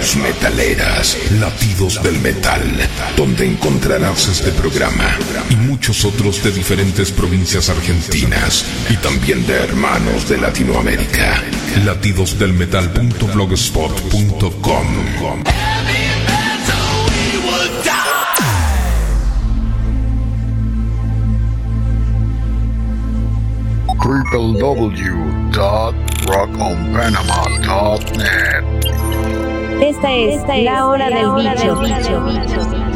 Metaleras, Latidos del Metal, donde encontrarás este programa y muchos otros de diferentes provincias argentinas y también de hermanos de Latinoamérica. Latidosdelmetal.blogspot.com www.rockonpanama.net Esta es, Esta es la hora, del, bicho. del bicho.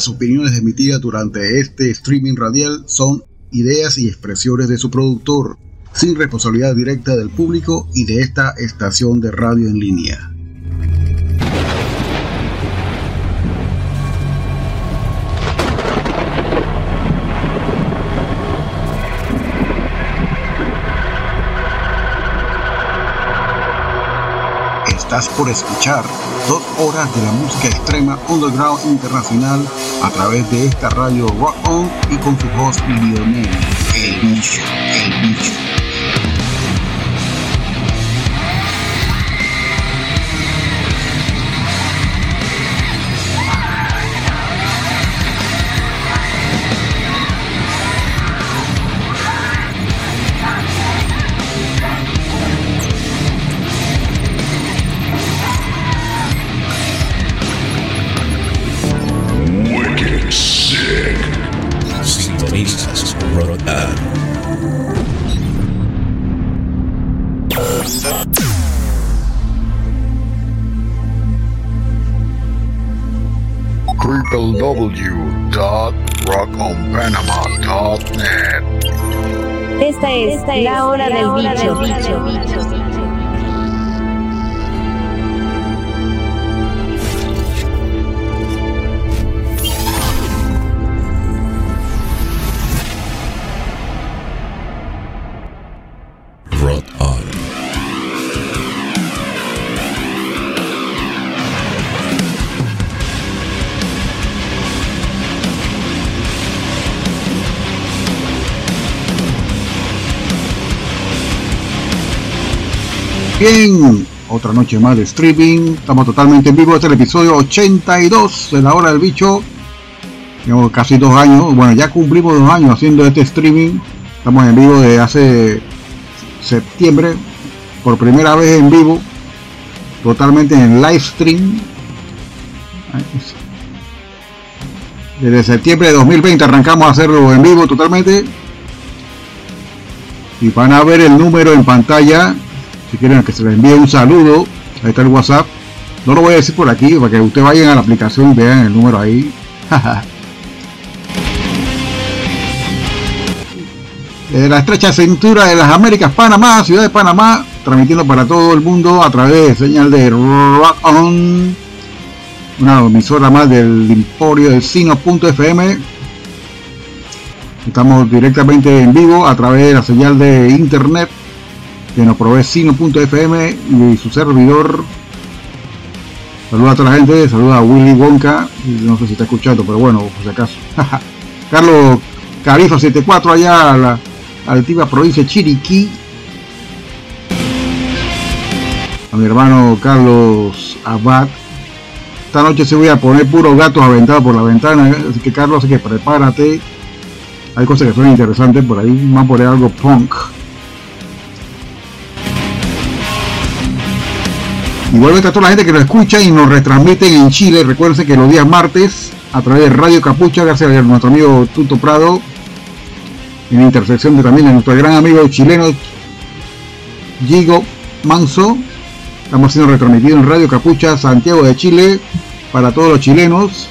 Las opiniones emitidas durante este streaming radial son ideas y expresiones de su productor, sin responsabilidad directa del público y de esta estación de radio en línea. Estás por escuchar dos horas de la música extrema underground internacional a través de esta radio Rock On y con su host Lionel, el bicho, el bicho. Esta es, Esta es la hora, la del, hora bicho. del bicho. Bien, otra noche más de streaming. Estamos totalmente en vivo. Este es el episodio 82 de la hora del bicho. Tenemos casi dos años. Bueno, ya cumplimos dos años haciendo este streaming. Estamos en vivo desde hace septiembre. Por primera vez en vivo. Totalmente en live stream. Desde septiembre de 2020 arrancamos a hacerlo en vivo totalmente. Y van a ver el número en pantalla si quieren que se les envíe un saludo, ahí está el WhatsApp. No lo voy a decir por aquí para que ustedes vayan a la aplicación y vean el número ahí. de la estrecha cintura de las Américas, Panamá, ciudad de Panamá, transmitiendo para todo el mundo a través de señal de Rock On, una emisora más del Emporio de Sino.fm. Estamos directamente en vivo a través de la señal de internet que nos provee Sino.fm y su servidor. Saluda a toda la gente, saluda a Willy Wonka, no sé si está escuchando, pero bueno, por si acaso. Carlos Carifa 74 allá a la altiva provincia de Chiriquí. A mi hermano Carlos Abad. Esta noche se voy a poner puros gatos aventados por la ventana, así que Carlos, así que prepárate. Hay cosas que son interesantes por ahí, más por algo punk. Igualmente a toda la gente que nos escucha y nos retransmiten en Chile, recuerden que los días martes, a través de Radio Capucha, gracias a nuestro amigo Tuto Prado, en intersección también de nuestro gran amigo chileno Gigo Manso, estamos siendo retransmitidos en Radio Capucha, Santiago de Chile, para todos los chilenos.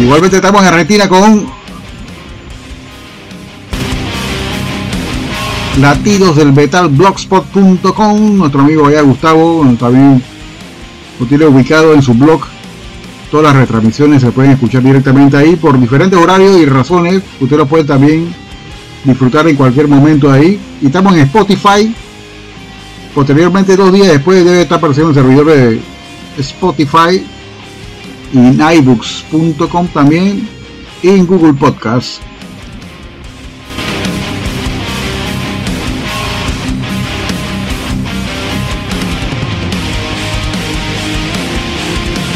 Igualmente estamos en Argentina con latidos del metal blogspot.com nuestro amigo allá Gustavo también lo tiene ubicado en su blog. Todas las retransmisiones se pueden escuchar directamente ahí por diferentes horarios y razones. Usted lo puede también disfrutar en cualquier momento ahí. Y estamos en Spotify. Posteriormente dos días después debe estar apareciendo el servidor de Spotify y en iBooks.com también y en Google Podcast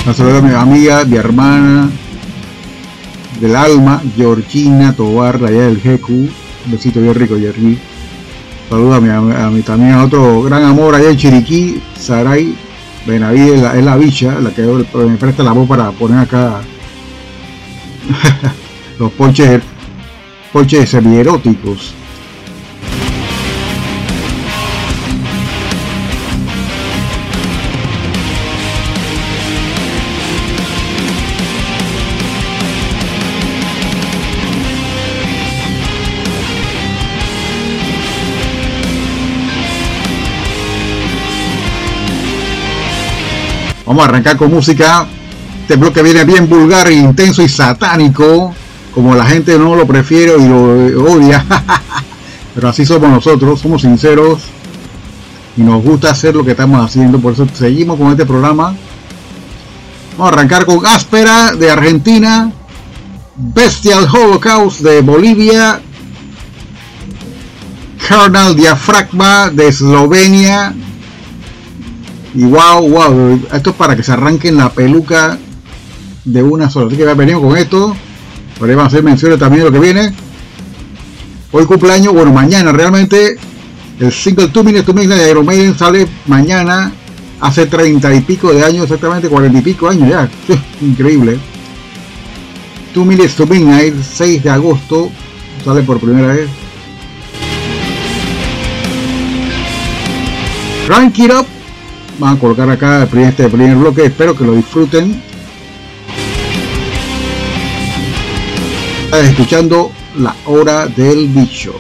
Un saludo a mi amiga, mi hermana del alma, Georgina Tobar, allá del GQ. Un besito bien rico, Jerry. Saludo a mi, también a otro gran amor allá en Chiriquí, Saray Benavides, es la, bicha, la que me presta la voz para poner acá los ponches, ponches semieróticos. Vamos a arrancar con música. Este bloque viene bien vulgar, intenso y satánico, como la gente no lo prefiere y lo odia. Pero así somos nosotros, somos sinceros y nos gusta hacer lo que estamos haciendo. Por eso seguimos con este programa. Vamos a arrancar con Áspera de Argentina, Bestial Holocaust de Bolivia, Carnal Diafragma de Eslovenia, y wow, wow, esto es para que se arranquen la peluca de una sola. Así que venimos con esto. Podemos hacer menciones también de lo que viene. Hoy cumpleaños, bueno, mañana realmente el single Two Minutes to Midnight de Iron sale mañana, hace treinta y pico de años, exactamente cuarenta y pico años ya. Increíble. Two Minutes to Midnight, 6 de agosto, sale por primera vez. Rank It Up Vamos a colocar acá este primer bloque. Espero que lo disfruten. Escuchando la hora del bicho.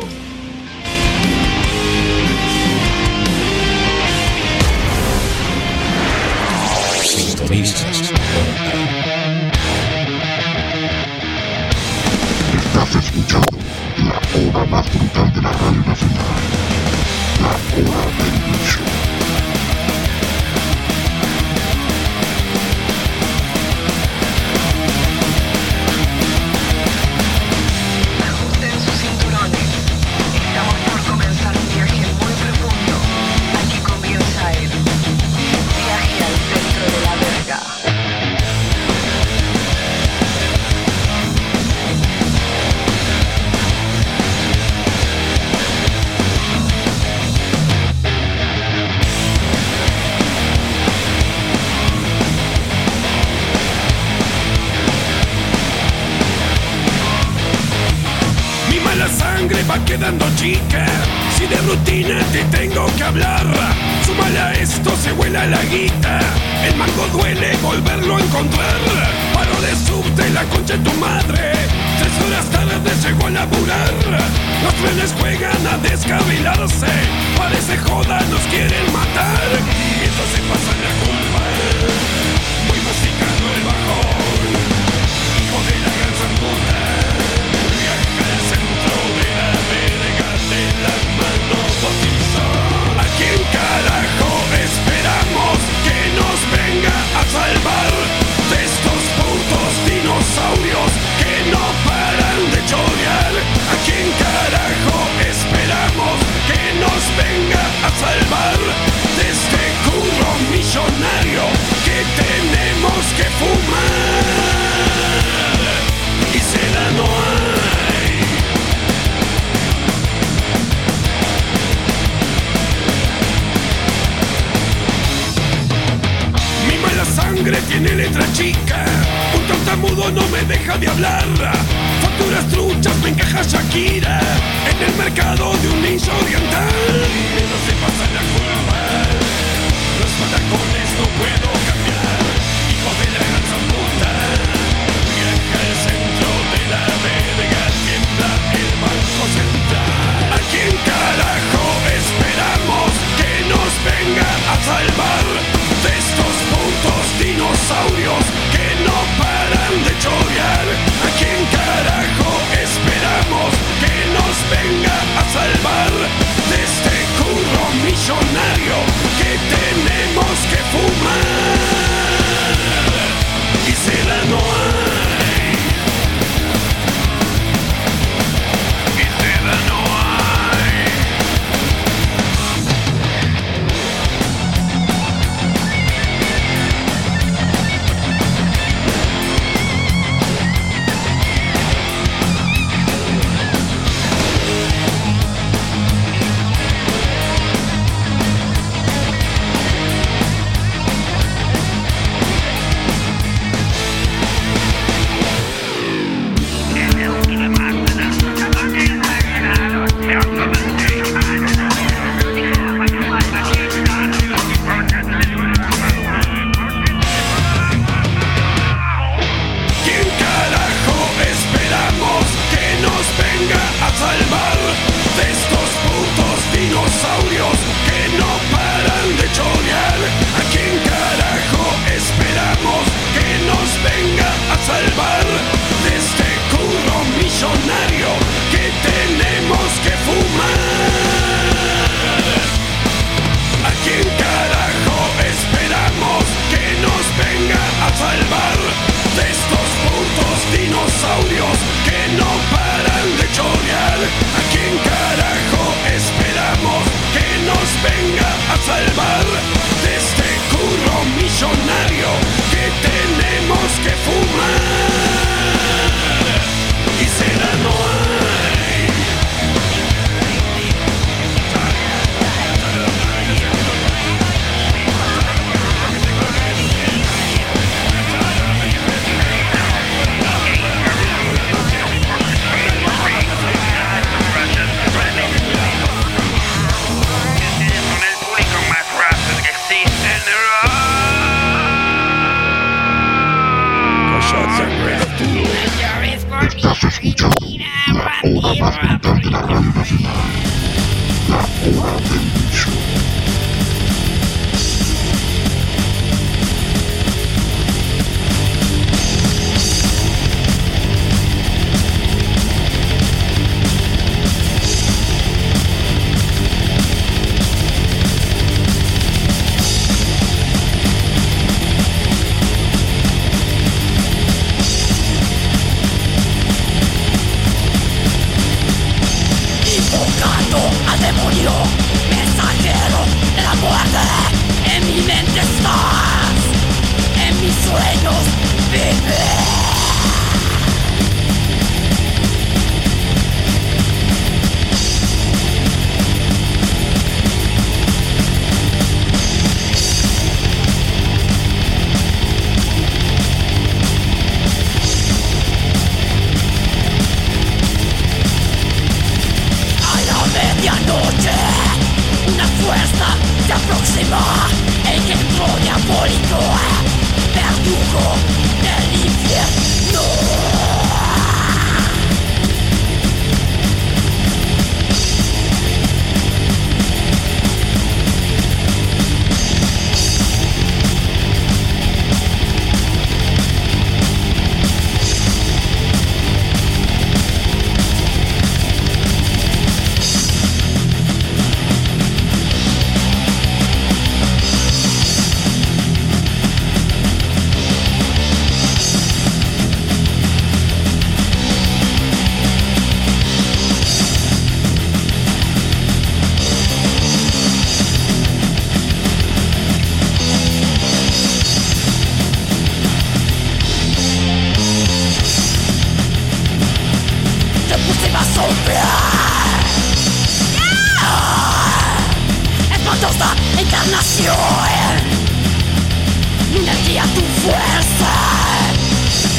Fuerza.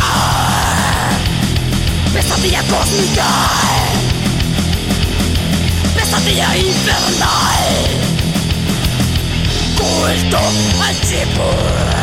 Ah, Pesadilla cósmica. Pesadilla infernal. Culto al chivo.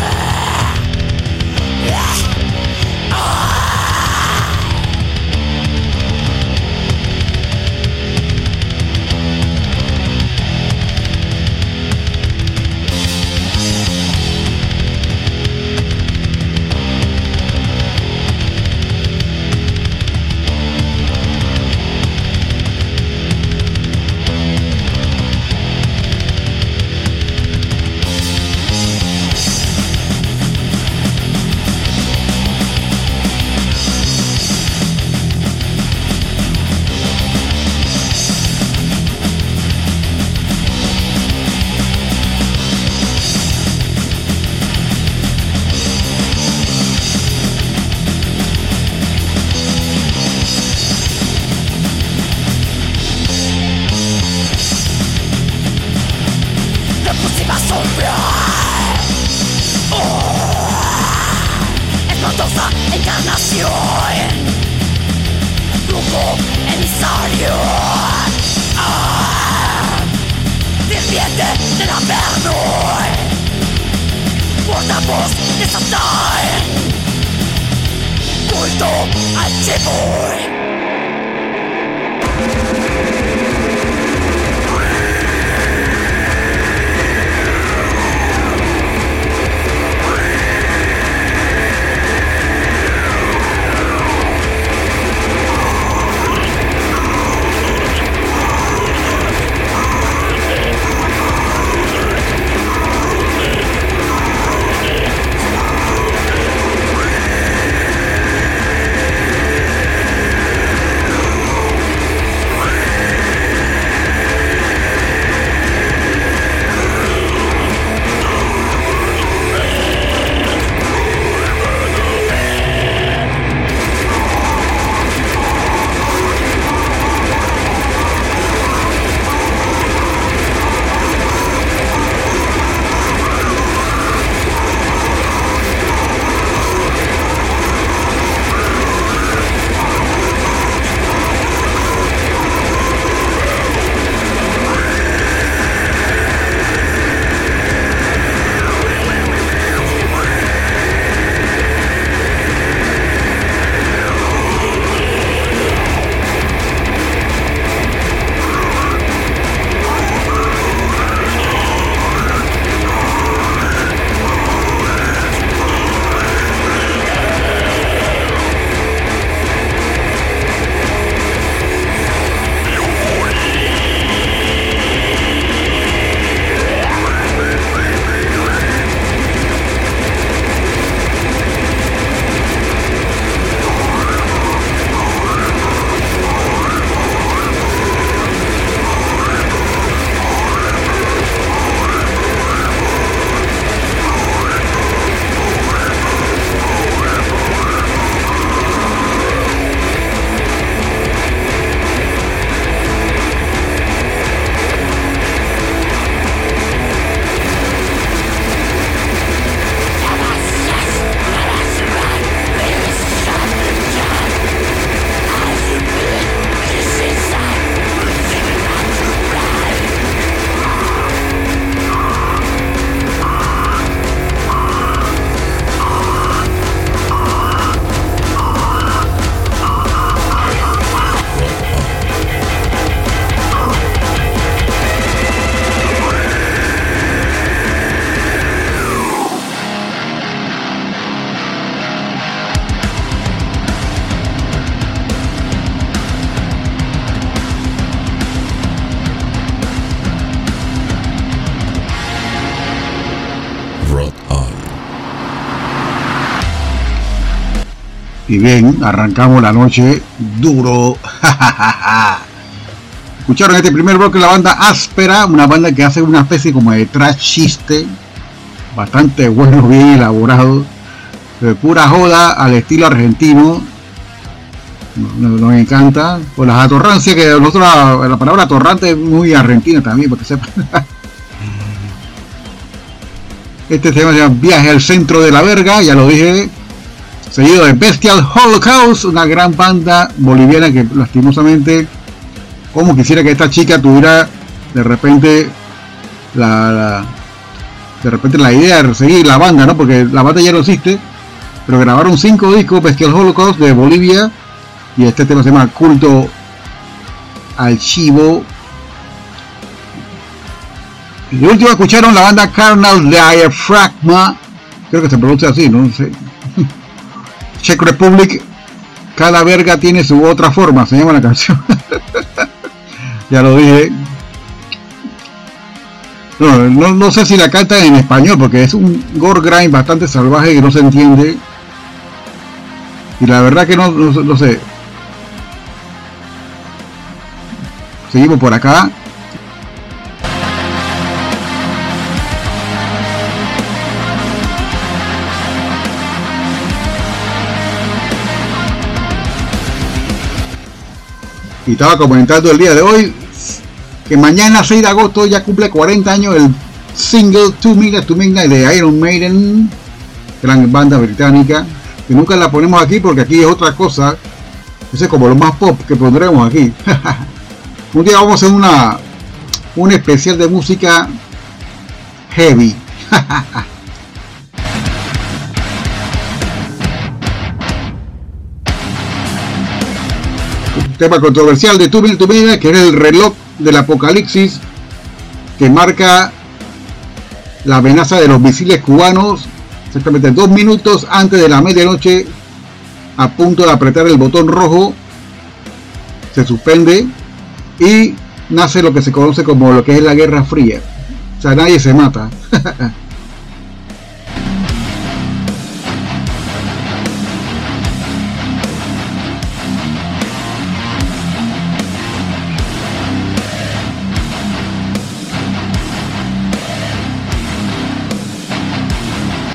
Bien, arrancamos la noche duro. Escucharon este primer bloque la banda Áspera, una banda que hace una especie como de trash chiste, bastante bueno, bien elaborado, de pura joda al estilo argentino. Nos, nos encanta. Por las atorrancias, que nosotros la, la palabra atorrante es muy argentina también, porque sepan. Este tema se llama Viaje al centro de la verga, ya lo dije. Seguido de Bestial Holocaust, una gran banda boliviana que lastimosamente, como quisiera que esta chica tuviera de repente la, de repente la idea de seguir la banda, ¿no? Porque la banda ya no existe, pero grabaron cinco discos, Bestial Holocaust de Bolivia, y este tema se llama Culto al Chivo y último escucharon la banda Carnal Diaphragma, creo que se pronuncia así, no sé. Czech Republic, cada verga tiene su otra forma, se llama la canción. ya lo dije. No, no, sé si la canta en español, porque es un gore grind bastante salvaje que no se entiende. Y la verdad que no, no, no sé. Seguimos por acá. Y estaba comentando el día de hoy que mañana 6 de agosto ya cumple 40 años el single Two Midnight to Midnight de Iron Maiden, gran banda británica, que nunca la ponemos aquí porque aquí es otra cosa, ese es como lo más pop que pondremos aquí. Un día vamos a hacer una un especial de música heavy. tema controversial de Turbine Turbine, que es el reloj del apocalipsis que marca la amenaza de los misiles cubanos exactamente dos minutos antes de la medianoche a punto de apretar el botón rojo se suspende y nace lo que se conoce como lo que es la guerra fría. O sea nadie se mata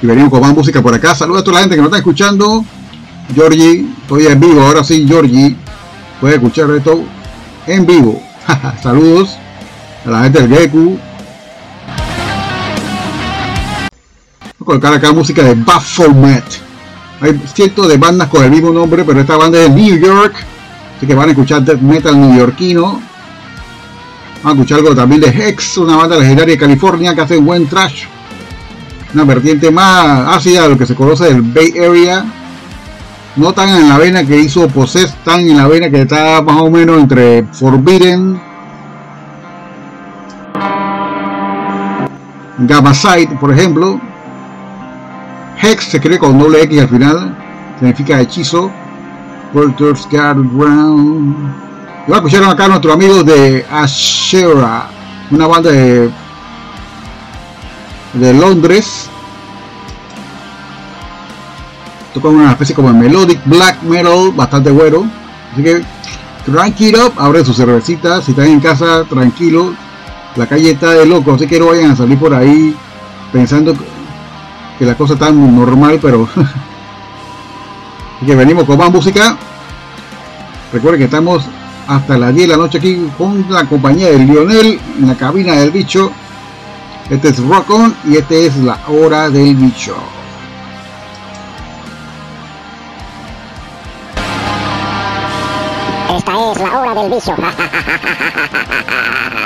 y venimos con más música por acá. Saludos a toda la gente que nos está escuchando. Georgie, estoy en vivo, ahora sí, Georgie. Puede escuchar esto en vivo. Saludos a la gente del Geku. Voy a colocar acá música de Baphomet. Hay cientos de bandas con el mismo nombre, pero esta banda es de New York. Así que van a escuchar death metal neoyorquino. Van a escuchar algo también de Hex, una banda legendaria de California que hace buen trash una vertiente más ácida de lo que se conoce del Bay Area. No tan en la vena que hizo Possess, tan en la vena que está más o menos entre Forbidden, Gammasite, por ejemplo. Hex se cree con doble X al final, significa hechizo. Guard Ground. Y va a escuchar acá a nuestros amigos de Ashera, una banda de de Londres. Tocan una especie como de melodic black metal, bastante bueno. Así que tranquilo, abren su cervecita. Si están en casa, tranquilo. La calle está de loco, así que no vayan a salir por ahí pensando que la cosa está normal, pero así que venimos con más música. Recuerden que estamos hasta las 10 de la noche aquí con la compañía de Lionel en la cabina del bicho. Este es Rock On y este es la hora del bicho. Esta es la hora del bicho.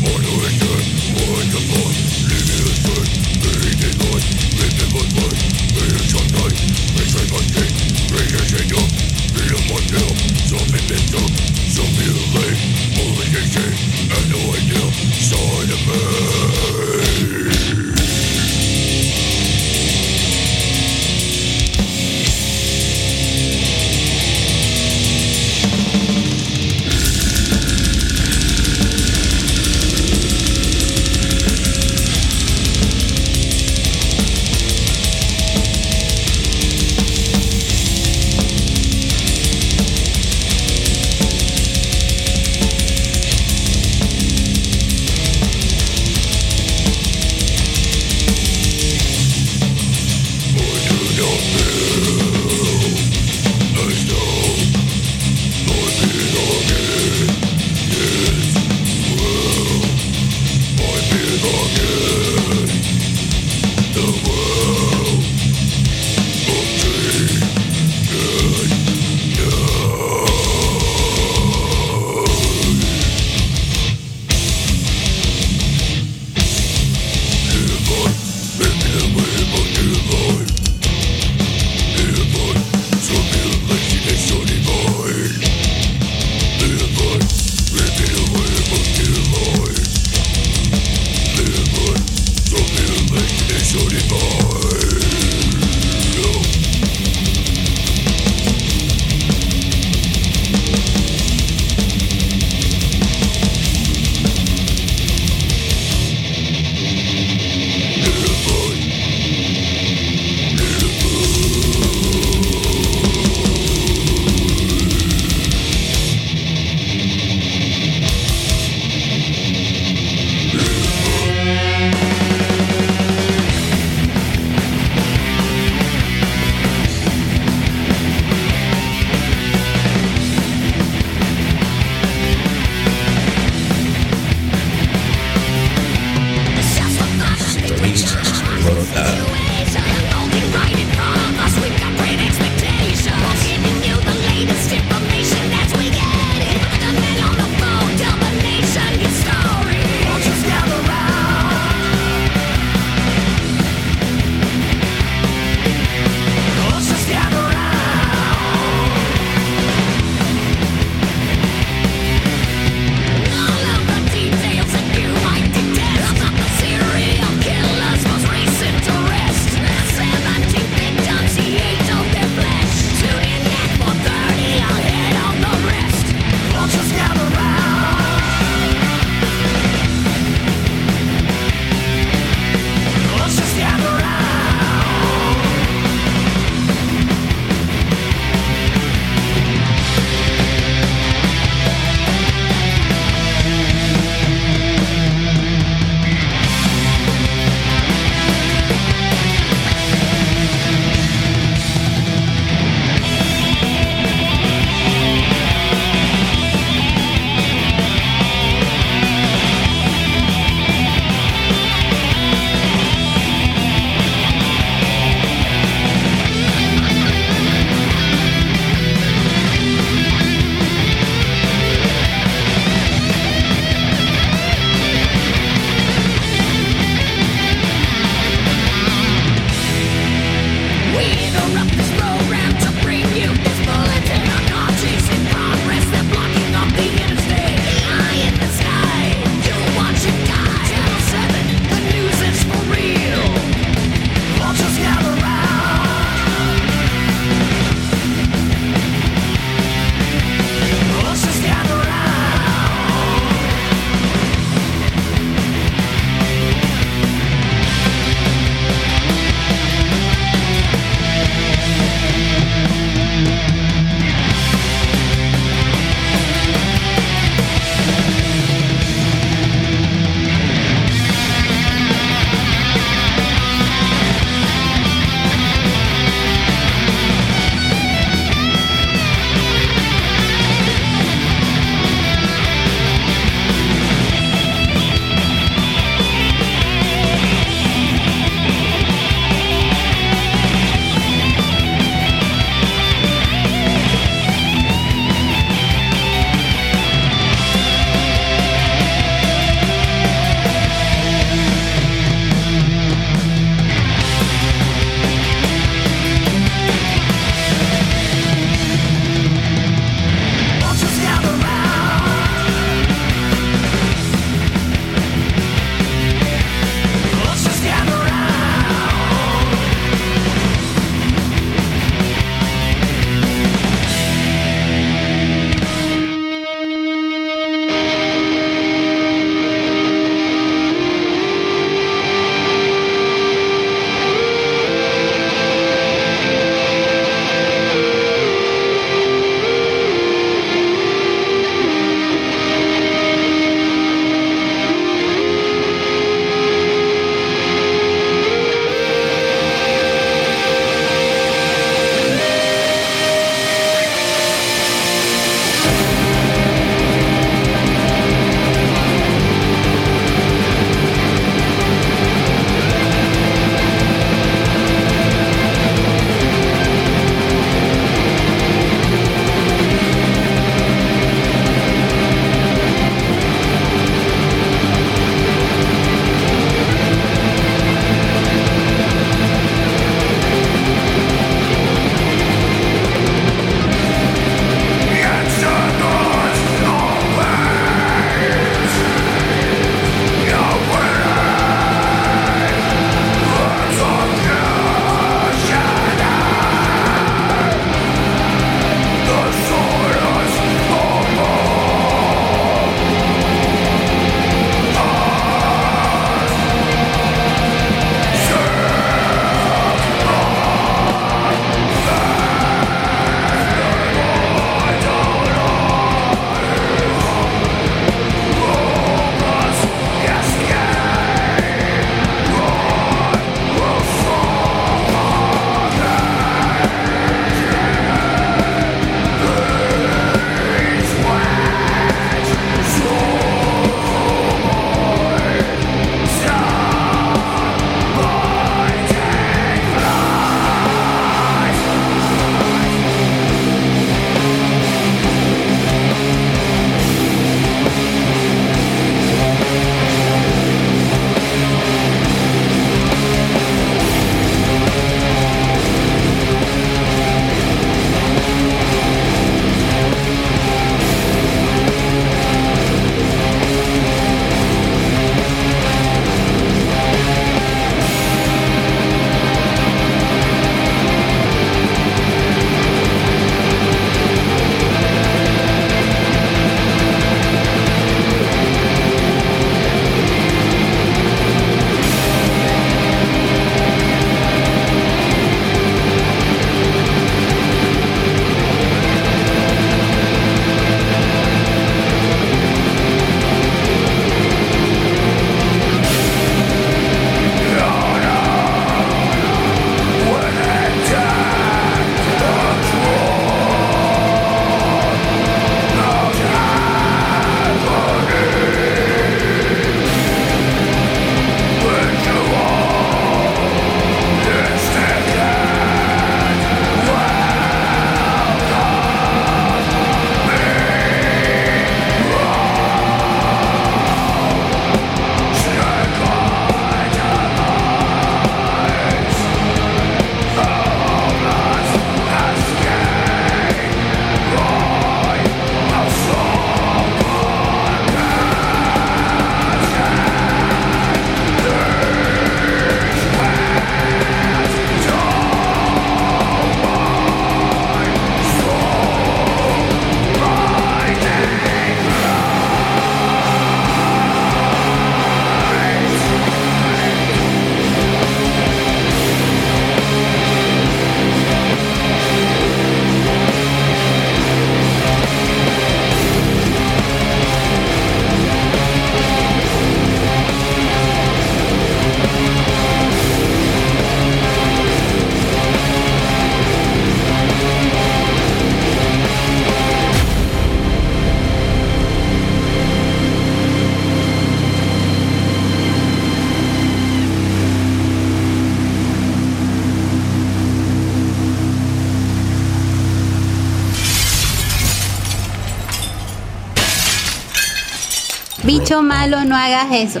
Malo, no hagas eso.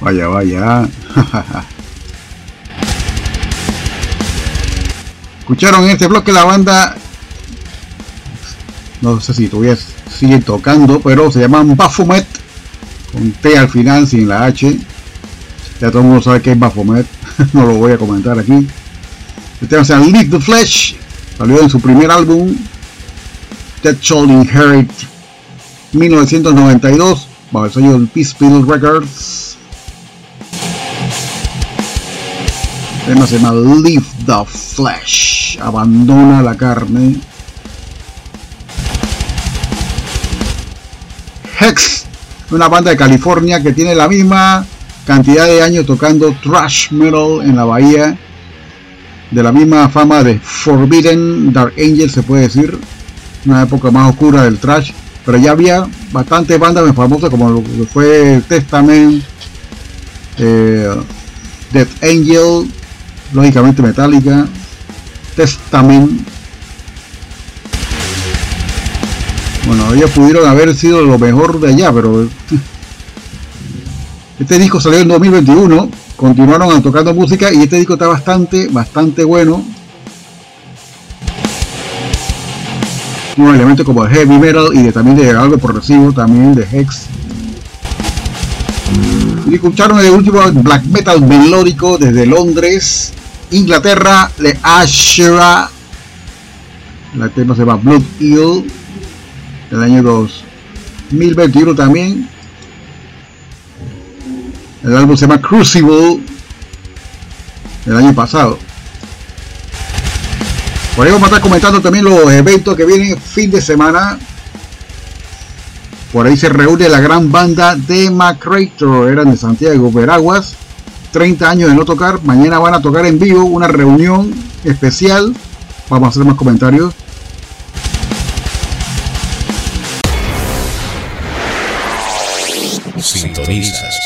Vaya, vaya. Escucharon este bloque la banda. No sé si todavía siguen tocando, pero se llaman Baphomet. Con T al final, sin la H. Ya todo el mundo sabe que es Baphomet. no lo voy a comentar aquí. El tema se llama Leave the Flesh. Salió en su primer álbum. Dead Shall Inherit 1992. Bajo el sello del Peace Records. El tema se llama Leave the Flesh. Abandona la carne. Hex, una banda de California que tiene la misma cantidad de años tocando thrash metal en la bahía, de la misma fama de Forbidden Dark Angel, se puede decir, una época más oscura del thrash, pero ya había bastantes bandas famosas como lo que fue Testament, eh, Death Angel, lógicamente Metallica, Testament. Bueno, ellos pudieron haber sido lo mejor de allá, pero este disco salió en 2021, continuaron tocando música y este disco está bastante, bastante bueno. Un elemento como de heavy metal y también de algo progresivo, también de Hex. Y escucharon el último black metal melódico desde Londres, Inglaterra, de Ashera. La tema se llama Blood Eel, del año 2021 también. El álbum se llama Crucible, del año pasado. Por ahí vamos a estar comentando también los eventos que vienen fin de semana. Por ahí se reúne la gran banda de Macrator, eran de Santiago, Veraguas. 30 años de no tocar. Mañana van a tocar en vivo una reunión especial. Vamos a hacer más comentarios. Sintonizas.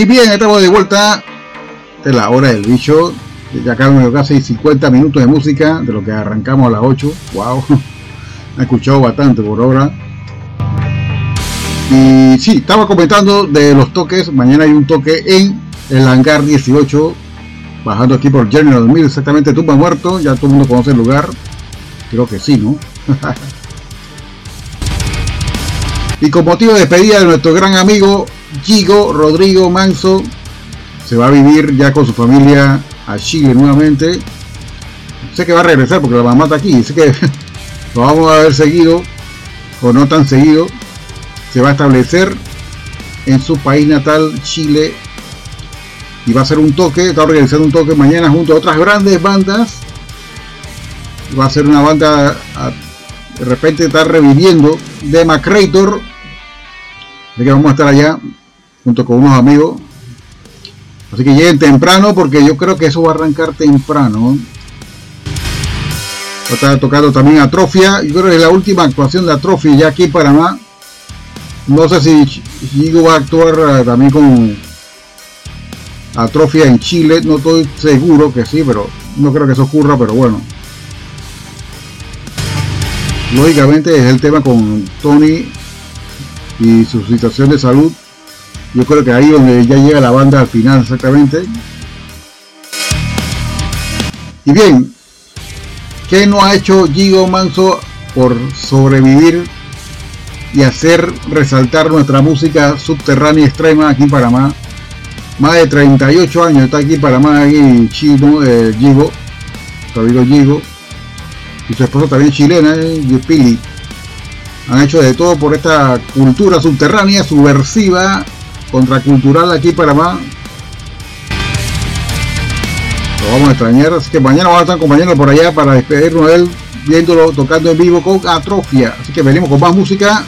Y bien, estamos de vuelta de la hora del bicho. Ya acá casi 50 minutos de música de lo que arrancamos a las 8. Wow, he escuchado bastante por ahora. Y sí, estaba comentando de los toques. Mañana hay un toque en el hangar 18, bajando aquí por General 2000, exactamente Tumba Muerto. Ya todo el mundo conoce el lugar. Creo que sí, ¿no? y con motivo de despedida de nuestro gran amigo Gigo Rodrigo Manso, se va a vivir ya con su familia a Chile nuevamente. Sé que va a regresar porque la mamá está aquí. Sé que lo vamos a ver seguido o no tan seguido. Se va a establecer en su país natal, Chile. Y va a hacer un toque, está organizando un toque mañana junto a otras grandes bandas. Va a ser una banda, de repente está reviviendo de Macrator. De que vamos a estar allá junto con unos amigos Así que lleguen temprano porque yo creo que eso va a arrancar temprano. Va a estar tocando también Atrofia. Yo creo que es la última actuación de Atrofia ya aquí en Panamá. No sé si Chigo va a actuar eh, también con Atrofia en Chile. No estoy seguro que sí, pero no creo que eso ocurra, pero bueno. Lógicamente es el tema con Tony y su situación de salud yo creo que ahí donde ya llega la banda al final exactamente. Y bien, ¿qué no ha hecho Gigo Manso por sobrevivir y hacer resaltar nuestra música subterránea extrema aquí en Panamá? Más de 38 años está aquí en Panamá, aquí chino, eh, Gigo, su Gigo, y su esposa también chilena, eh, Pili. Han hecho de todo por esta cultura subterránea, subversiva, contracultural aquí para más Lo vamos a extrañar, así que mañana vamos a estar acompañando por allá para despedirnos de él, viéndolo tocando en vivo con Atrofia. Así que venimos con más música.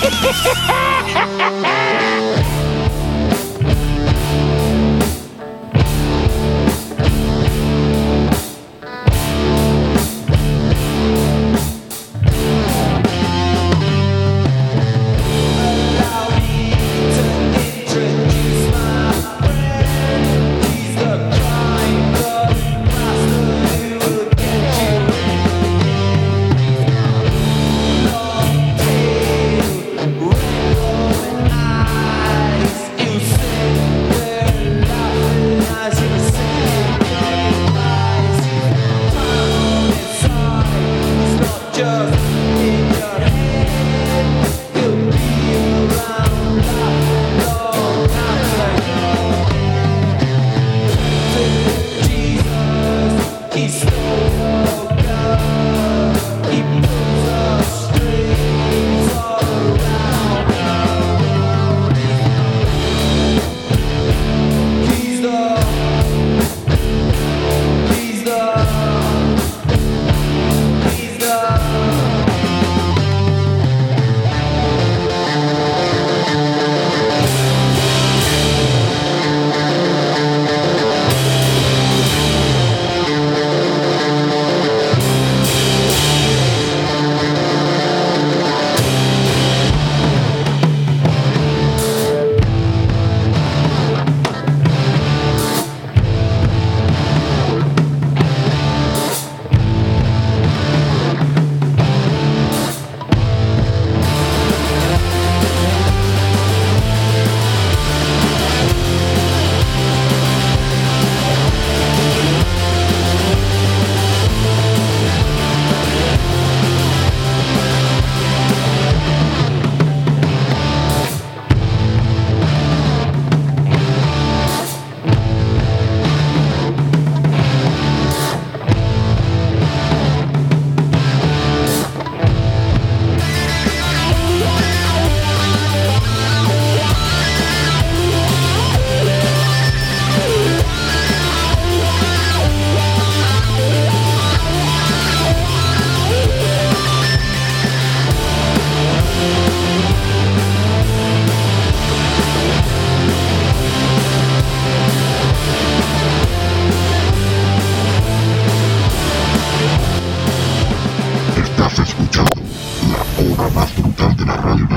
Hehehehe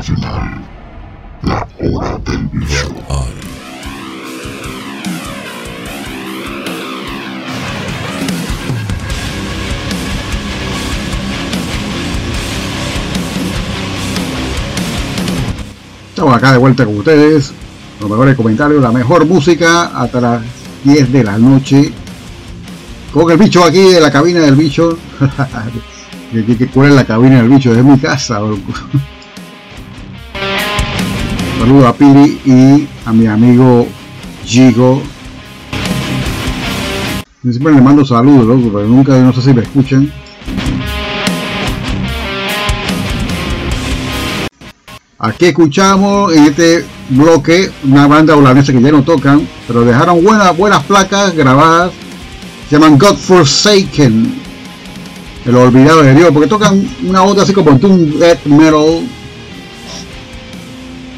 nacional. La hora del bicho. Estamos acá de vuelta con ustedes. Los mejores comentarios, la mejor música hasta las 10 de la noche. Con el bicho aquí de la cabina del bicho. que, cuál es la cabina del bicho, es mi casa. Saludos a Piri y a mi amigo Gigo. Siempre le mando saludos, pero nunca, no sé si me escuchan. Aquí escuchamos en este bloque una banda holandesa que ya no tocan, pero dejaron buenas, buenas placas grabadas. Se llaman God Forsaken, el olvidado de Dios, porque tocan una onda así como un death metal.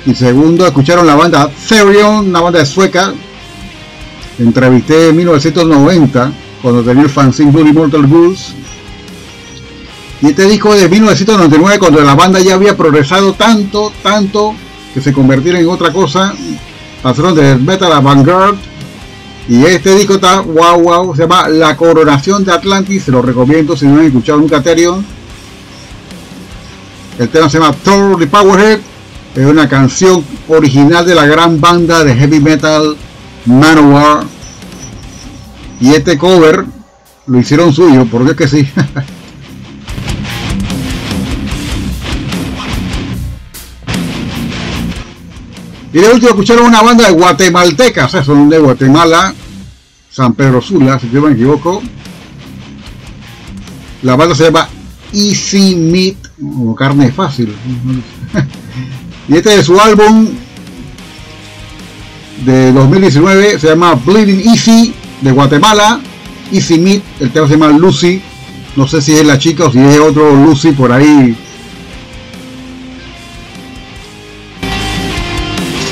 Y segundo, escucharon la banda Therion, una banda sueca. Entrevisté en 1990 cuando tenía el fanzine Bloody Mortal Goose y este disco de 1999, cuando la banda ya había progresado tanto, tanto, que se convirtieron en otra cosa, pasaron de metal a Vanguard. Y este disco está wow, wow, se llama La Coronación de Atlantis, se lo recomiendo si no han escuchado nunca Terion. El tema se llama the Powerhead, es una canción original de la gran banda de heavy metal Manowar. Y este cover lo hicieron suyo, por Dios que sí. Y de último escucharon una banda de guatemaltecas, o sea, son de Guatemala, San Pedro Sula, si yo me equivoco. La banda se llama Easy Meat, o carne fácil. y este es su álbum de 2019, se llama Bleeding Easy, de Guatemala. Easy Meat, el tema se llama Lucy. No sé si es la chica o si es otro Lucy por ahí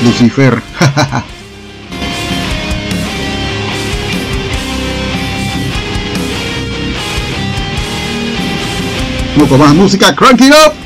Lucifer. Un poco más música, crank it up.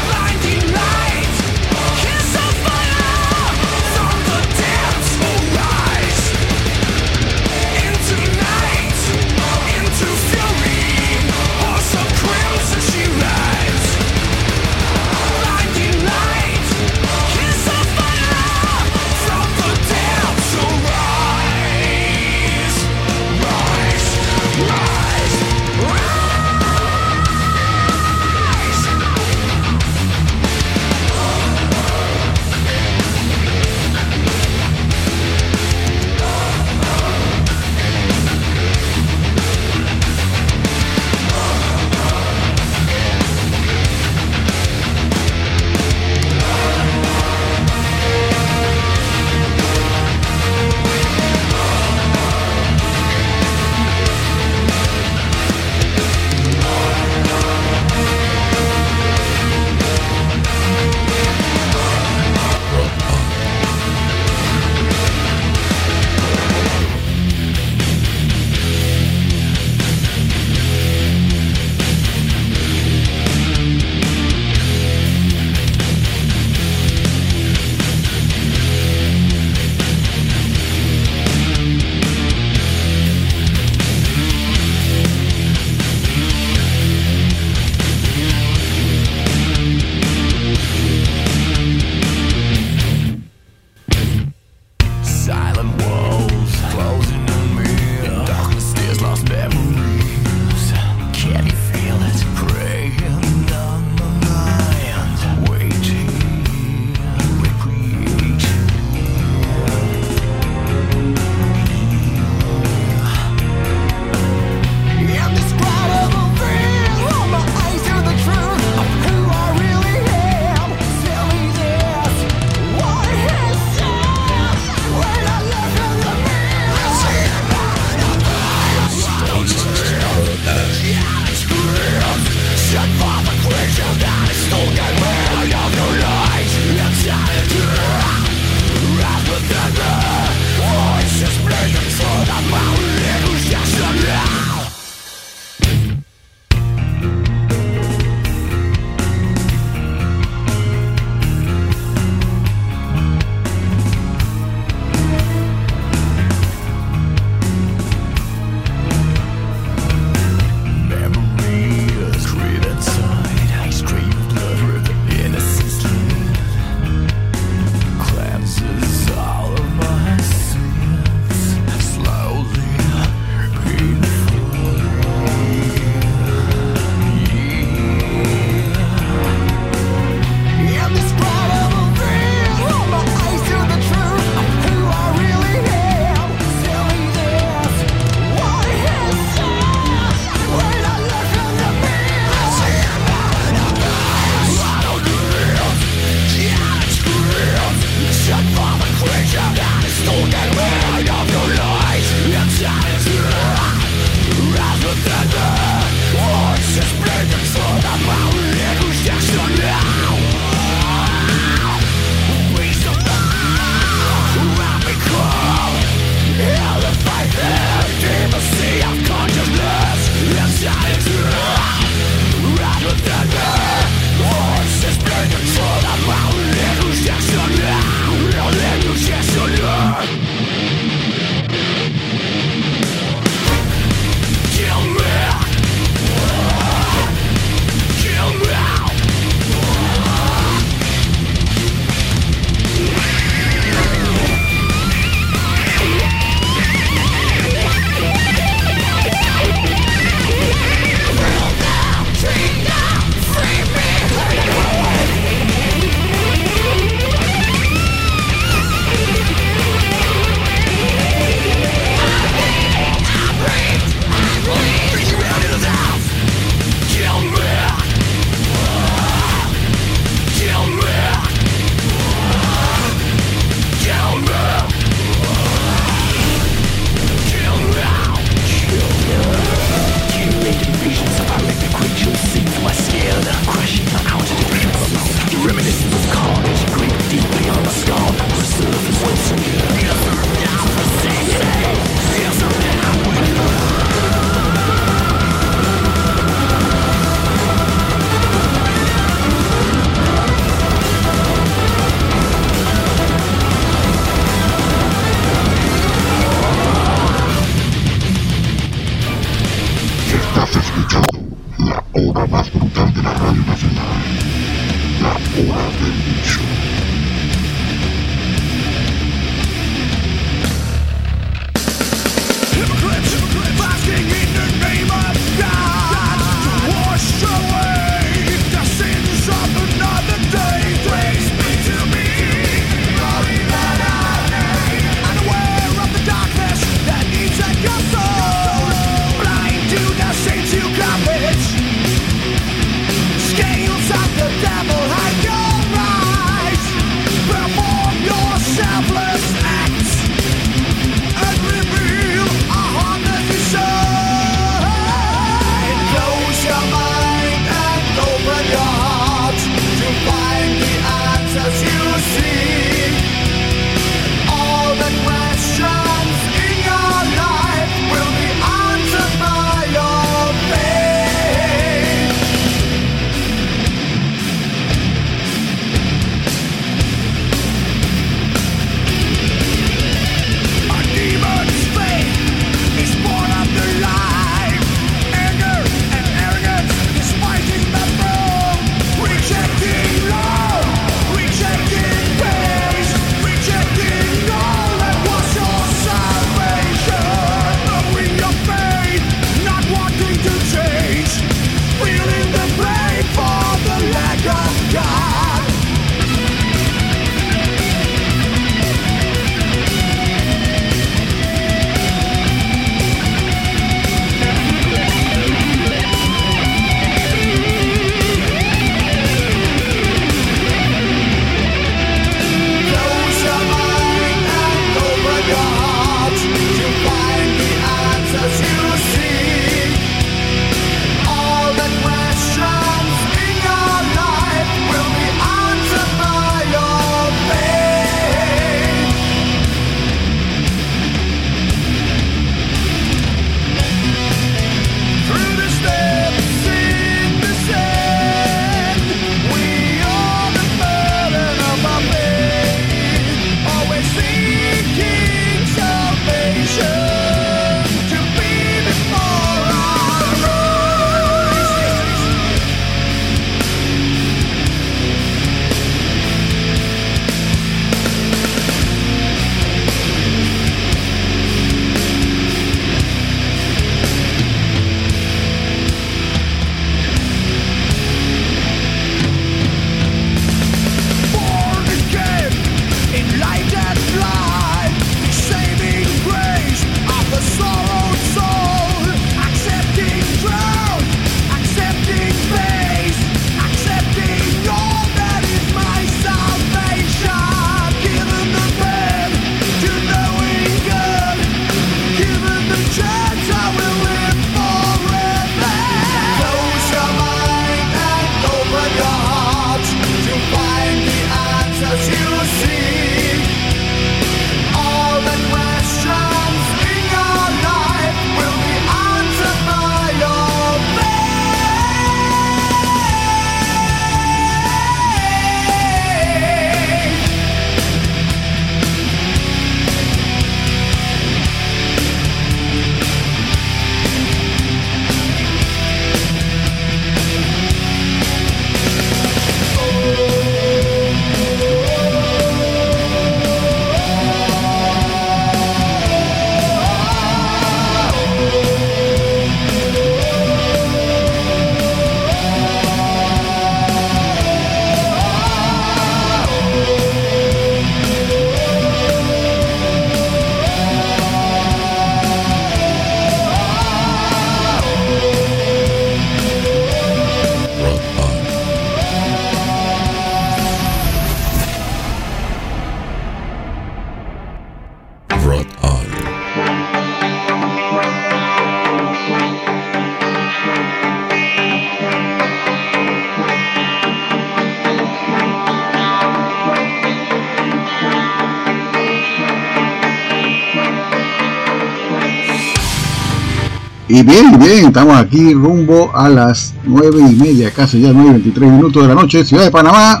Y bien, bien, estamos aquí rumbo a las 9 y media, casi ya 9 y 23 minutos de la noche, Ciudad de Panamá.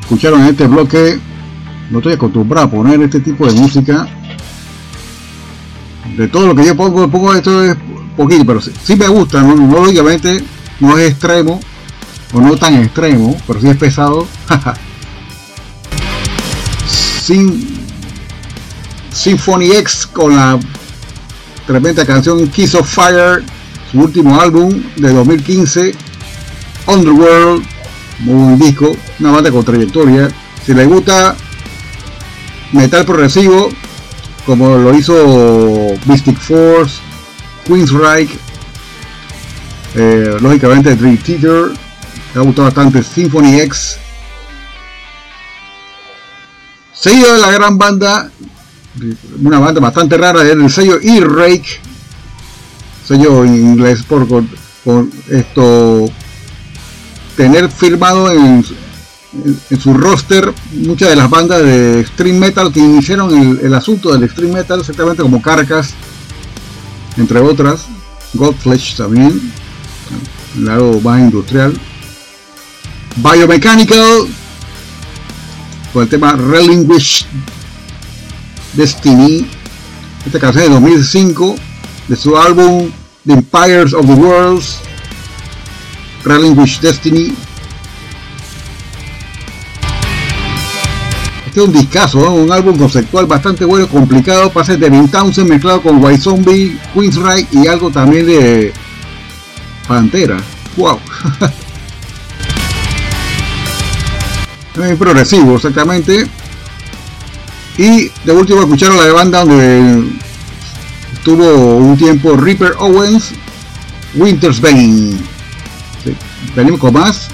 Escucharon en este bloque, no estoy acostumbrado a poner este tipo de música. De todo lo que yo pongo, pongo esto es poquito, pero sí, me gusta, no lógicamente no es extremo, o no tan extremo, pero sí es pesado. Sin Symphony X con la tremenda canción Kiss of Fire, su último álbum de 2015, Underworld, muy buen disco, una banda con trayectoria. Si les gusta metal progresivo, como lo hizo Mystic Force, Queensryche, eh, lógicamente Dream Theater, me ha gustado bastante Symphony X. Seguido de la gran banda, una banda bastante rara, el sello E-Rake, sello en inglés por con, esto tener firmado en, en, su roster muchas de las bandas de extreme metal que iniciaron el, asunto del extreme metal, exactamente como Carcass, entre otras, Godflesh también, el lado más industrial, Biomechanical, con el tema Relinquish Destiny, esta canción de 2005, de su álbum The Empires of the Worlds, Relinquish Destiny. Este es un discazo, un álbum conceptual bastante bueno, complicado, pasa de Devin Townsend mezclado con White Zombie, Queensryche y algo también de Pantera. ¡Wow! Muy progresivo, exactamente. Y de último escucharon la banda donde estuvo un tiempo Reaper Owens, Winter's Bane. Sí. Venimos con más.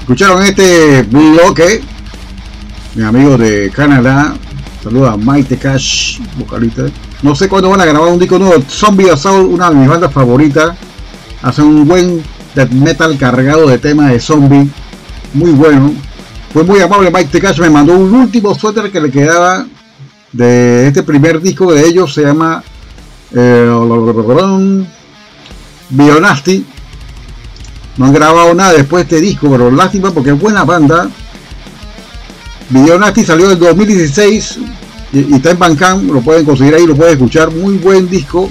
Escucharon este bloque, mi amigo de Canadá, saluda a Maite Cash, vocalista. No sé cuándo van a grabar un disco nuevo. Zombie Assault, una de mis bandas favoritas. Hacen un buen death metal cargado de temas de zombie. Muy bueno. Fue muy amable Mike Cash, me mandó un último suéter que le quedaba de este primer disco de ellos. Se llama eh, Bionasty. No han grabado nada después de este disco, pero lástima porque es buena banda. Video Nasty salió en 2016 y, y está en Bandcamp, lo pueden conseguir ahí, lo pueden escuchar. Muy buen disco.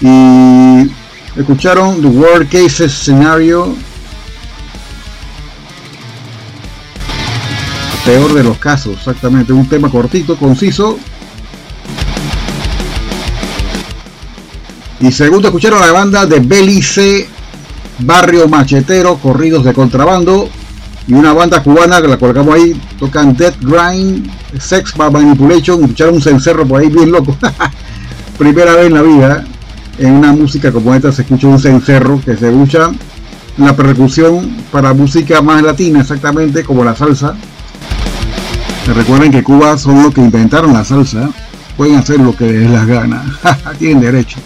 Y escucharon The World Cases Scenario. Peor de los casos, exactamente. Un tema cortito, conciso. Y segundo, escucharon la banda de Belice, Barrio Machetero, Corridos de Contrabando. Y una banda cubana que la colocamos ahí, tocan Death Grind, Sex Manipulation. Escucharon un cencerro por ahí bien loco. Primera vez en la vida. en una música como esta se escucha un cencerro que se usa la percusión para música más latina, exactamente como la salsa. Recuerden que Cuba son los que inventaron la salsa, pueden hacer lo que les las gana, tienen derecho.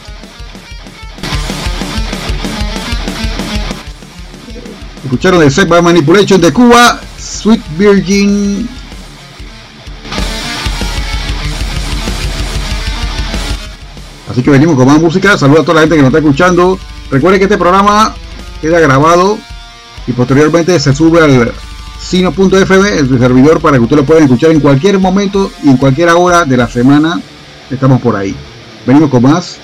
Escucharon de Sepa Manipulation de Cuba, Sweet Virgin. Así que venimos con más música. Saludos a toda la gente que nos está escuchando. Recuerden que este programa queda grabado y posteriormente se sube al sino.fm, el servidor, para que usted lo pueda escuchar en cualquier momento y en cualquier hora de la semana. Estamos por ahí. Venimos con más.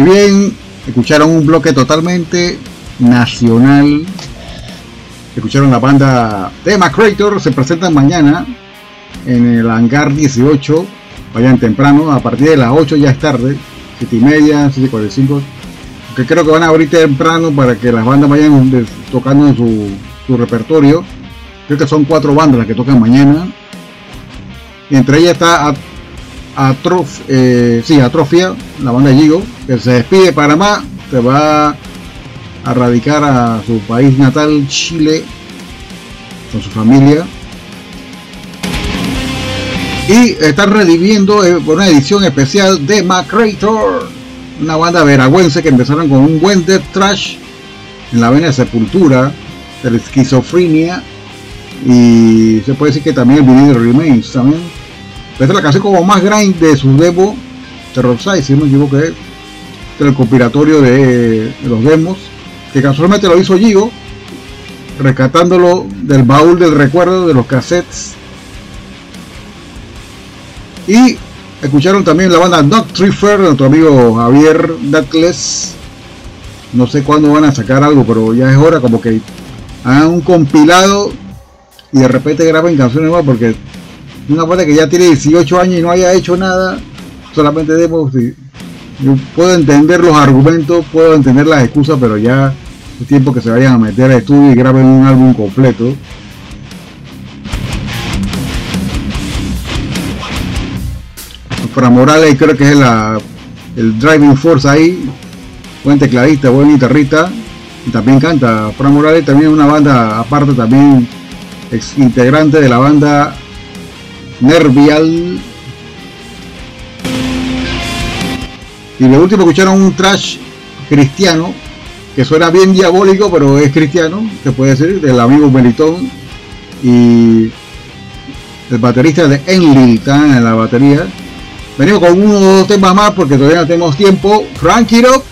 Y bien, escucharon un bloque totalmente nacional. Escucharon la banda de Creator, se presentan mañana en el hangar 18. Vayan temprano, a partir de las 8 ya es tarde, 7 y media, 7.45. Que creo que van a abrir temprano para que las bandas vayan tocando su, su repertorio. Creo que son cuatro bandas las que tocan mañana. Y entre ellas está Atrof, eh, sí, Atrofia, la banda de Gigo, que se despide de Panamá, se va a radicar a su país natal, Chile, con su familia. Y están reviviendo eh, por una edición especial de Macrator, una banda veragüense que empezaron con un buen death trash en la vena de Sepultura, de la esquizofrenia, y se puede decir que también el vinilo Remains también. Esta es la canción como más grind de su demo, Terror Side, si no me equivoco, es del compilatorio de, los demos, que casualmente lo hizo Gigo, rescatándolo del baúl del recuerdo de los cassettes. Y escucharon también la banda Knock Triffer nuestro amigo Javier Datles. No sé cuándo van a sacar algo, pero ya es hora como que hagan un compilado y de repente graben canciones nuevas porque una banda que ya tiene 18 años y no haya hecho nada, solamente demos. yo puedo entender los argumentos, puedo entender las excusas, pero ya es tiempo que se vayan a meter al estudio y graben un álbum completo. Fra Morales creo que es la, el driving force ahí, buen tecladista, buen guitarrista, también canta. Fra Morales también es una banda aparte también ex integrante de la banda Nervial. Y de último escucharon un trash cristiano que suena bien diabólico, pero es cristiano, se puede decir, del amigo Melitón y el baterista de Enlil en la batería. Venimos con uno o dos temas más porque todavía no tenemos tiempo. Frankie Rock.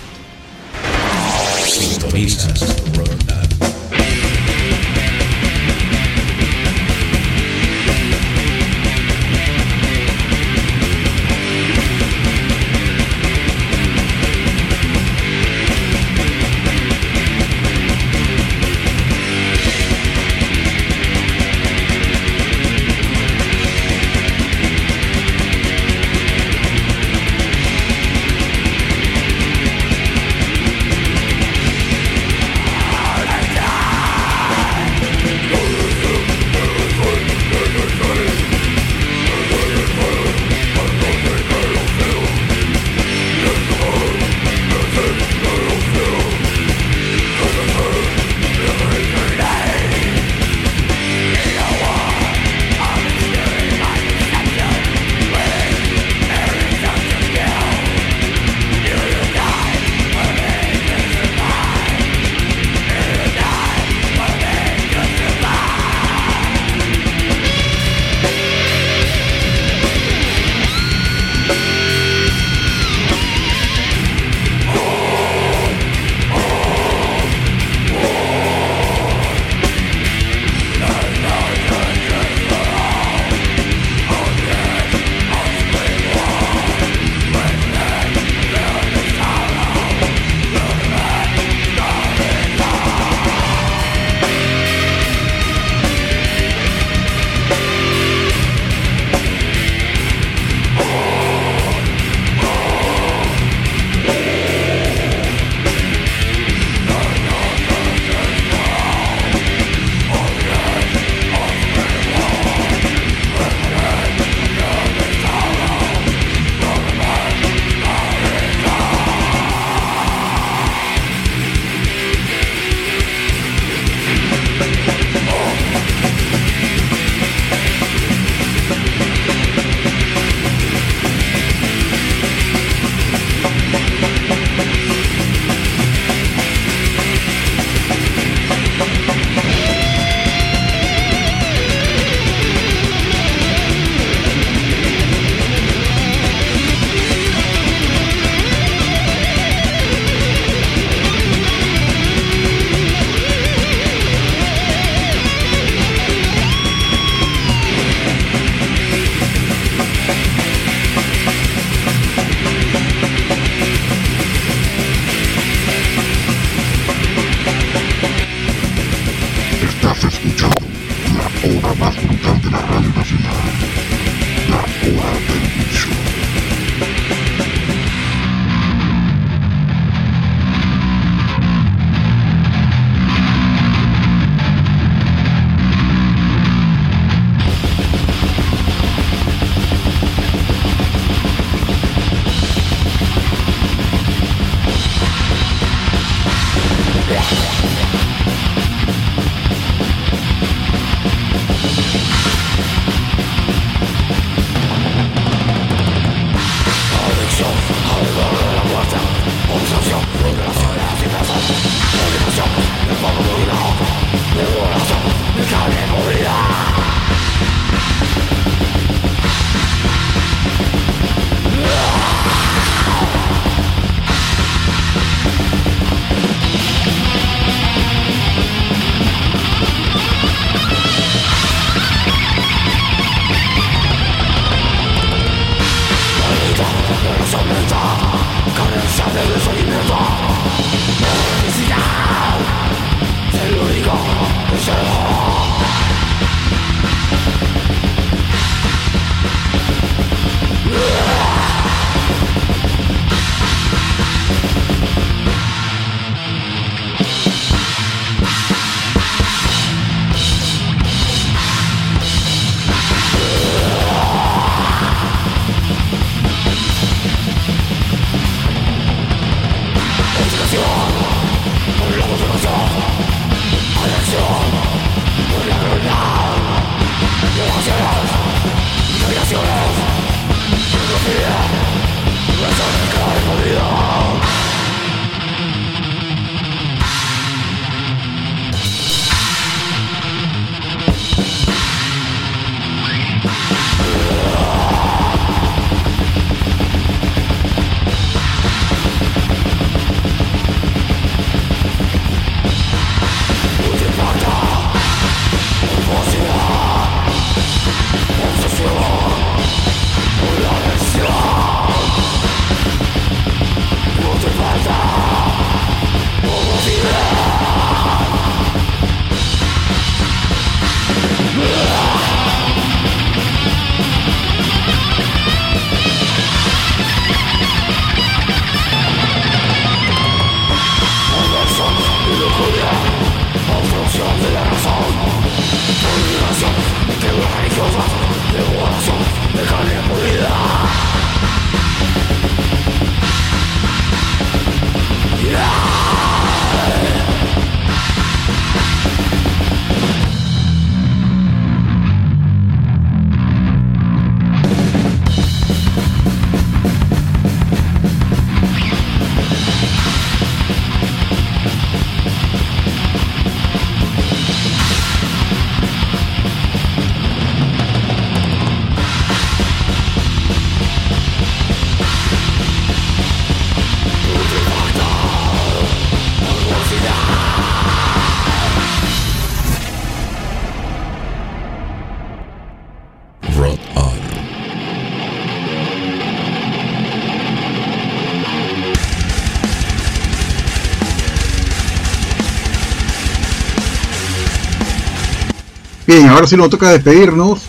Ahora sí nos toca despedirnos.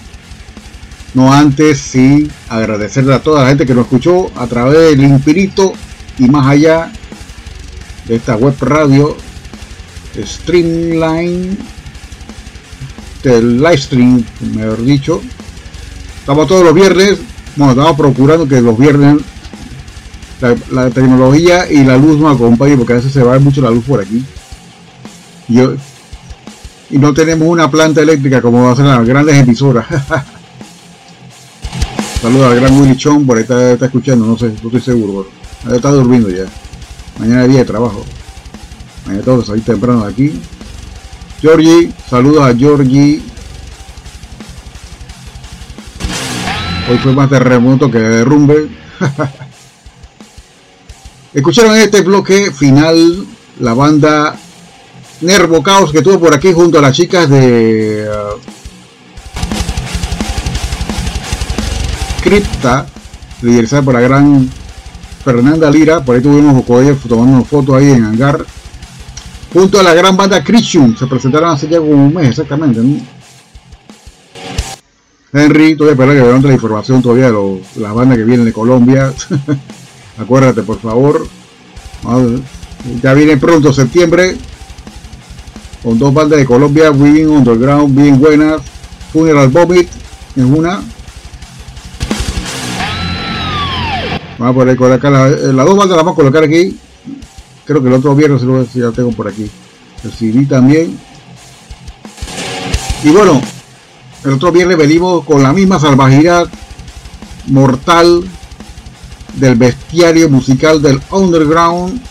No antes, sí, agradecerle a toda la gente que nos escuchó a través del infinito y más allá de esta web radio Streamline del live stream, mejor dicho. Estamos todos los viernes, bueno, estamos procurando que los viernes la, tecnología y la luz nos acompañen porque a veces se va mucho la luz por aquí. Yo, no tenemos una planta eléctrica como hacen las grandes emisoras. Saludos al gran Willy Chong, por ahí está, está escuchando, no sé, no estoy seguro. Está durmiendo ya. Mañana día de trabajo. Mañana todos salir temprano de aquí. Georgie, saludos a Georgie. Hoy fue más terremoto que derrumbe. Escucharon este bloque final la banda Nervo Caos que estuvo por aquí junto a las chicas de uh, liderizada por la gran Fernanda Lira. Por ahí tuvimos con ella tomando una foto ahí en hangar. Junto a la gran banda Christian, se presentaron hace ya como un mes exactamente. ¿no? Henry, todavía espera que vean la información todavía de los, las bandas que vienen de Colombia. Acuérdate, por favor. Ya viene pronto septiembre. Con dos bandas de Colombia, bien underground, bien buenas. Funeral Vomit es una. Vamos a poner colocar las las dos bandas las vamos a colocar aquí. Creo que el otro viernes lo ya tengo por aquí. El CD también. Y bueno, el otro viernes venimos con la misma salvajidad mortal del bestiario musical del underground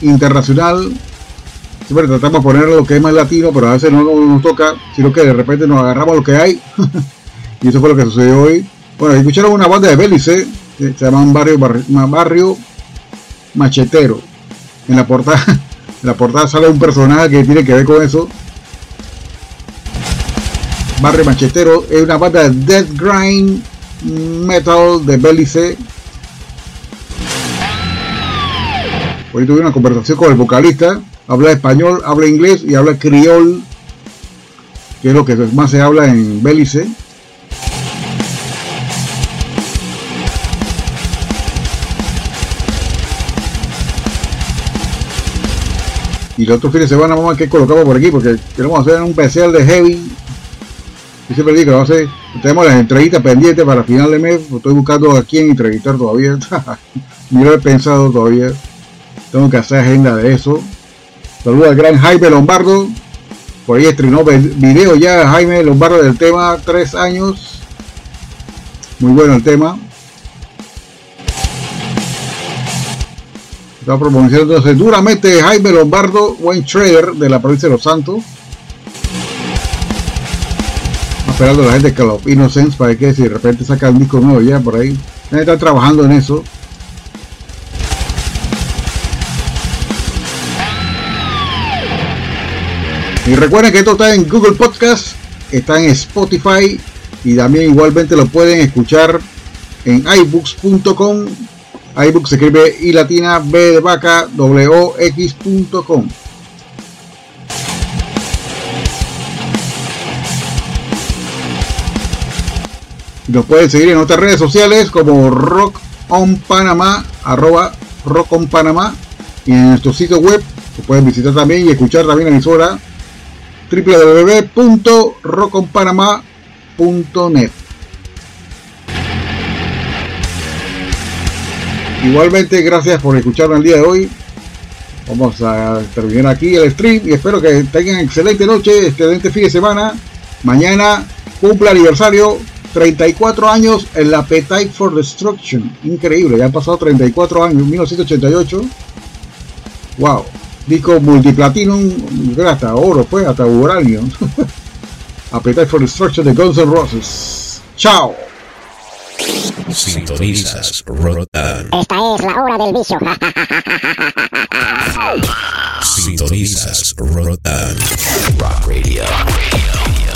internacional. Siempre tratamos de poner lo que es más latino, pero a veces no nos toca, sino que de repente nos agarramos lo que hay. y eso fue lo que sucedió hoy. Bueno, escucharon una banda de Bélice, que se llaman Barrio, Barrio, Barrio Machetero. En la portada, en la portada sale un personaje que tiene que ver con eso. Barrio Machetero es una banda de death grind metal de Bélice. Hoy tuve una conversación con el vocalista. Habla español, habla inglés y habla criol, que es lo que más se habla en Belice. Y el otro fin de semana vamos a qué colocamos por aquí, porque queremos hacer un especial de heavy. Y siempre digo que a ser, tenemos las entrevistas pendientes para final de mes. Estoy buscando a quién entrevistar todavía. Ni lo he pensado todavía. Tengo que hacer agenda de eso. Saludos al gran Jaime Lombardo. Por ahí estrenó video ya Jaime Lombardo del tema tres años. Muy bueno el tema. Está promocionando entonces duramente Jaime Lombardo, buen trader de la provincia de Los Santos. Esperando a la gente que los Innocents para que si de repente saca un disco nuevo ya por ahí. Están trabajando en eso. Y recuerden que esto está en Google Podcast, está en Spotify y también igualmente lo pueden escuchar en iBooks.com. iBooks se escribe y latina b de vaca w. Nos pueden seguir en otras redes sociales como Rock on Panamá, arroba Rock on Panamá y en nuestro sitio web que pueden visitar también y escuchar también la emisora www.rockonpanamá.net Igualmente, gracias por escucharnos el día de hoy. Vamos a terminar aquí el stream y espero que tengan excelente noche, excelente fin de semana. Mañana cumple aniversario 34 años en la Appetite for Destruction. Increíble, ya han pasado 34 años, 1988. Wow disco multiplatinum, hasta oro, fue hasta uranio. Appetite for Destruction de Guns N' Roses. Chao. Sintonizas Rotan. Esta es la hora del vicio. Sintonizas Rotan. Rock Radio.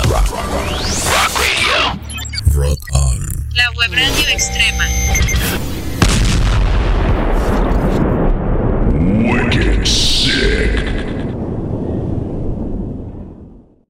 Rock, rock, rock Radio. Rotan. La web radio extrema.